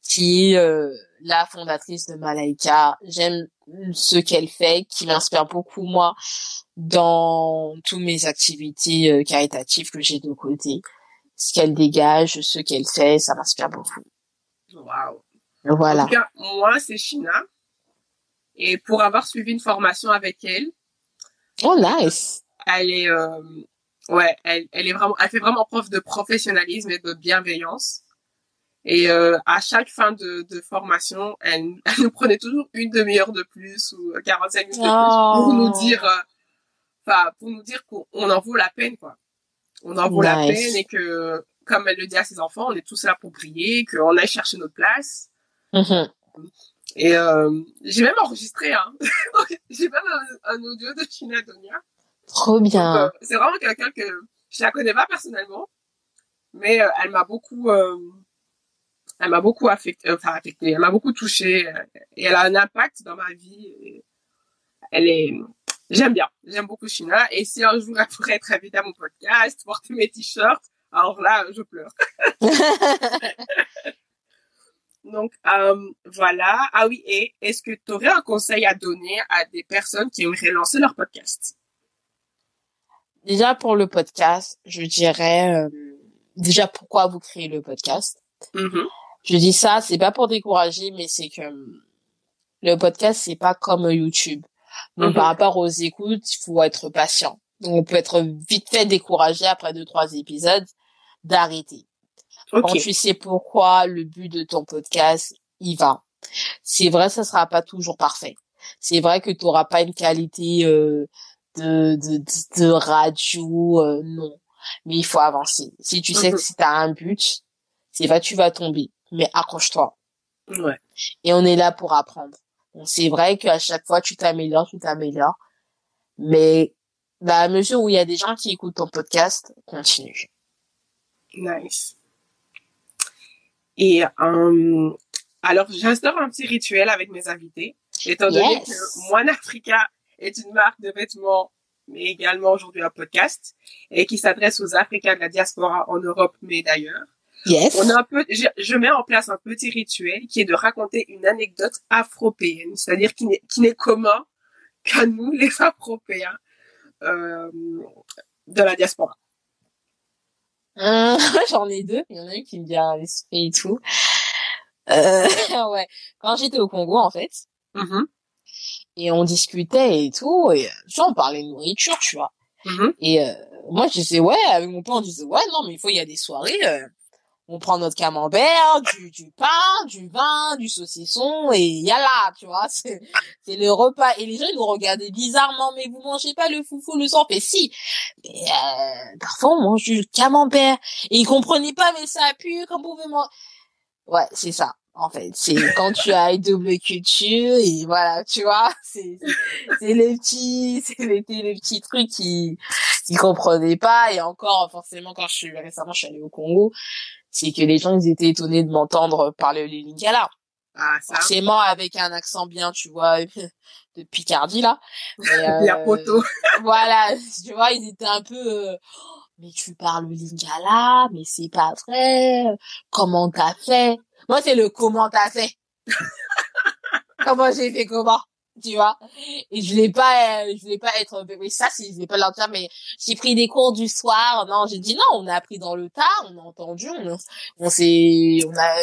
[SPEAKER 3] qui est euh, la fondatrice de Malaika. J'aime ce qu'elle fait, qui m'inspire beaucoup moi dans toutes mes activités caritatives que j'ai de côté. Ce qu'elle dégage, ce qu'elle fait, ça m'inspire beaucoup.
[SPEAKER 1] Waouh. En
[SPEAKER 3] Voilà.
[SPEAKER 1] tout cas, moi, c'est China. Et pour avoir suivi une formation avec elle,
[SPEAKER 3] Oh nice.
[SPEAKER 1] elle est, euh, ouais, elle, elle est vraiment, elle fait vraiment preuve de professionnalisme et de bienveillance. Et euh, à chaque fin de, de formation, elle, elle nous prenait toujours une demi-heure de plus ou 45 minutes de plus pour
[SPEAKER 3] Oh.
[SPEAKER 1] nous dire, euh, enfin, pour nous dire qu'on on en vaut la peine, quoi. On en vaut la peine et que, comme elle le dit à ses enfants, on est tous là pour briller, qu'on aille chercher notre place.
[SPEAKER 3] Mhm.
[SPEAKER 1] Et euh, j'ai même enregistré, hein. j'ai même un, un audio de China Donia.
[SPEAKER 3] Trop bien.
[SPEAKER 1] euh, c'est vraiment quelqu'un que je la connais pas personnellement, mais euh, elle m'a beaucoup, elle m'a beaucoup affecté, enfin affecté, elle m'a beaucoup touché euh, et elle a un impact dans ma vie. elle est, j'aime bien, j'aime beaucoup China. Et si un jour elle pourrait être invitée à mon podcast, porter mes t-shirts, alors là, je pleure. Donc euh, voilà. Ah oui, et est-ce que tu aurais un conseil à donner à des personnes qui aimeraient lancer leur podcast?
[SPEAKER 3] Déjà pour le podcast, je dirais euh, déjà pourquoi vous créez le podcast?
[SPEAKER 1] Mhm.
[SPEAKER 3] Je dis ça, c'est pas pour décourager, mais c'est que le podcast c'est pas comme YouTube. Donc
[SPEAKER 1] Mhm.
[SPEAKER 3] par rapport aux écoutes, il faut être patient. Donc on peut être vite fait découragé après deux trois épisodes d'arrêter. Quand tu sais pourquoi le but de ton podcast, il va. C'est vrai, ça sera pas toujours parfait. C'est vrai que tu auras pas une qualité euh, de, de, de, radio, euh, non. Mais il faut avancer. Si tu sais
[SPEAKER 1] Mhm.
[SPEAKER 3] que si t'as un but, c'est vrai, tu vas tomber. Mais accroche-toi.
[SPEAKER 1] Ouais.
[SPEAKER 3] Et on est là pour apprendre. C'est vrai qu'à chaque fois, tu t'améliores, tu t'améliores. Mais dans la mesure où il y a des gens qui écoutent ton podcast, continue.
[SPEAKER 1] Nice. Et euh, alors, j'instaure un petit rituel avec mes invités, étant donné
[SPEAKER 3] Yes.
[SPEAKER 1] que Moine Africa est une marque de vêtements, mais également aujourd'hui un podcast, et qui s'adresse aux Africains de la diaspora en Europe, mais d'ailleurs.
[SPEAKER 3] Yes.
[SPEAKER 1] On a un peu, je, je mets en place un petit rituel qui est de raconter une anecdote afropéenne, c'est-à-dire qui n'est, qui n'est commun qu'à nous, les Afropéens, euh, de la diaspora.
[SPEAKER 3] Hum, J'en ai deux. Il y en a une qui me vient à l'esprit et tout. Euh, ouais. Quand j'étais au Congo, en fait,
[SPEAKER 1] Mhm,
[SPEAKER 3] et on discutait et tout, et tu vois, on parlait de nourriture, tu vois.
[SPEAKER 1] mhm.
[SPEAKER 3] Et euh, moi, je disais, ouais, avec mon père, on disait, ouais, non, mais il faut, il y a des soirées, euh, on prend notre camembert, du, du pain, du vin, du saucisson, et yalla, tu vois, c'est c'est le repas. Et les gens, ils nous regardaient bizarrement, mais vous mangez pas le foufou le sang, fait si. Mais euh, parfois, on mange du camembert. Et ils comprenaient pas, mais ça pue, comme vous pouvez manger. Ouais, c'est ça. En fait, c'est quand tu as une double culture et voilà, tu vois, c'est les petits, c'est les, les petits trucs qui qui comprenaient pas et encore forcément quand je suis récemment je suis allée au Congo, c'est que les gens ils étaient étonnés de m'entendre parler le lingala,
[SPEAKER 1] Ah, ça.
[SPEAKER 3] forcément avec un accent bien, tu vois, de Picardie là. Mais,
[SPEAKER 1] La poteau.
[SPEAKER 3] voilà, tu vois, ils étaient un peu euh, mais tu parles le lingala, mais c'est pas vrai. Comment t'as fait Moi, c'est le comment t'as fait. comment j'ai fait comment? Tu vois. Et je voulais pas euh, je voulais pas être oui ça c'est je voulais pas leur dire mais j'ai pris des cours du soir. Non j'ai dit non on a appris dans le tas on a entendu on, on s'est on a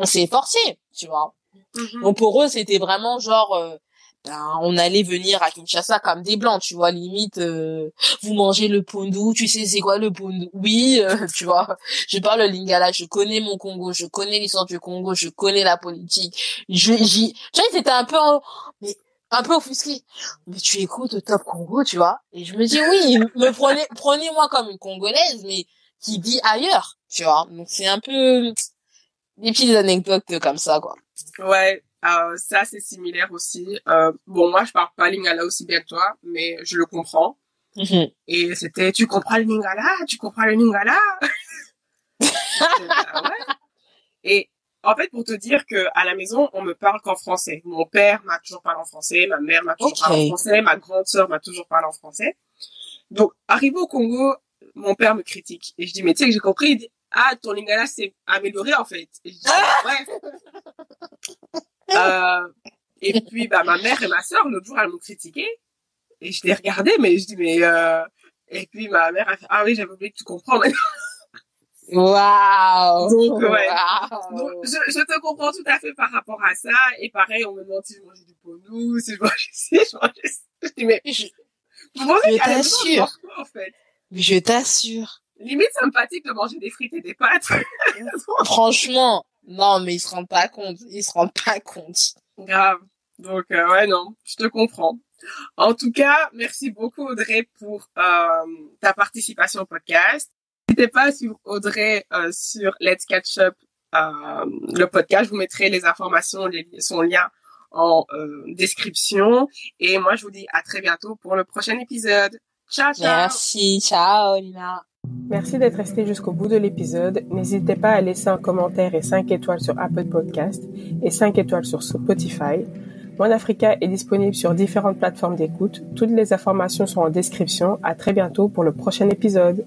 [SPEAKER 3] on s'est forcé tu vois.
[SPEAKER 1] Mhm.
[SPEAKER 3] donc pour eux, c'était vraiment genre euh, ben, on allait venir à Kinshasa comme des blancs, tu vois, limite, euh, vous mangez le pondu, tu sais c'est quoi le pondu? Oui, euh, tu vois, je parle le lingala, je connais mon Congo, je connais l'histoire du Congo, je connais la politique. Je, j'y, tu vois, c'était un peu, mais un peu offusqué. Mais tu écoutes Top Congo, tu vois Et je me dis oui, me prenez, prenez-moi comme une Congolaise, mais qui vit ailleurs, tu vois. Donc c'est un peu des petites anecdotes comme ça, quoi.
[SPEAKER 1] Ouais, euh, ça, c'est similaire aussi. Euh, bon, moi, je parle pas lingala aussi bien que toi, mais je le comprends. Mhm. Et c'était, tu comprends le lingala, tu comprends le lingala? Et en fait, pour te dire que à la maison, on me parle qu'en français. Mon père m'a toujours parlé en français, ma mère m'a toujours parlé en français, ma grande sœur m'a toujours parlé en français. Donc, arrivé au Congo, mon père me critique. Et je dis, mais tu sais que j'ai compris, il dit, ah, ton lingala s'est amélioré en fait. Et je dis, ouais. Euh, et puis, bah, ma mère et ma sœur, l'autre jour, elles m'ont critiqué. Et je l'ai regardé, mais je dis, mais, euh... et puis ma mère a fait, ah oui, j'avais oublié que tu comprends maintenant.
[SPEAKER 3] Waouh!
[SPEAKER 1] Donc, ouais. Donc, je, je, te comprends tout à fait par rapport à ça. Et pareil, on me demande si je mangeais du ponou, si je mangeais si je mangeais Je dis, mais, je,
[SPEAKER 3] je t'assure. En fait? Je t'assure.
[SPEAKER 1] Limite sympathique de manger des frites et des pâtes.
[SPEAKER 3] Franchement, non, mais ils se rendent pas compte. Ils se rendent pas compte.
[SPEAKER 1] Grave. Donc, euh, ouais, non, je te comprends. En tout cas, merci beaucoup Audrey pour euh, ta participation au podcast. N'hésitez pas à suivre Audrey euh, sur Let's Catch Up, le podcast. Je vous mettrai les informations, les, son lien en description. Et moi, je vous dis à très bientôt pour le prochain épisode. Ciao, ciao.
[SPEAKER 3] Merci. Ciao, Lina.
[SPEAKER 1] Merci d'être resté jusqu'au bout de l'épisode. N'hésitez pas à laisser un commentaire et 5 étoiles sur Apple Podcast et 5 étoiles sur Spotify. Mon Africa est disponible sur différentes plateformes d'écoute. Toutes les informations sont en description. À très bientôt pour le prochain épisode.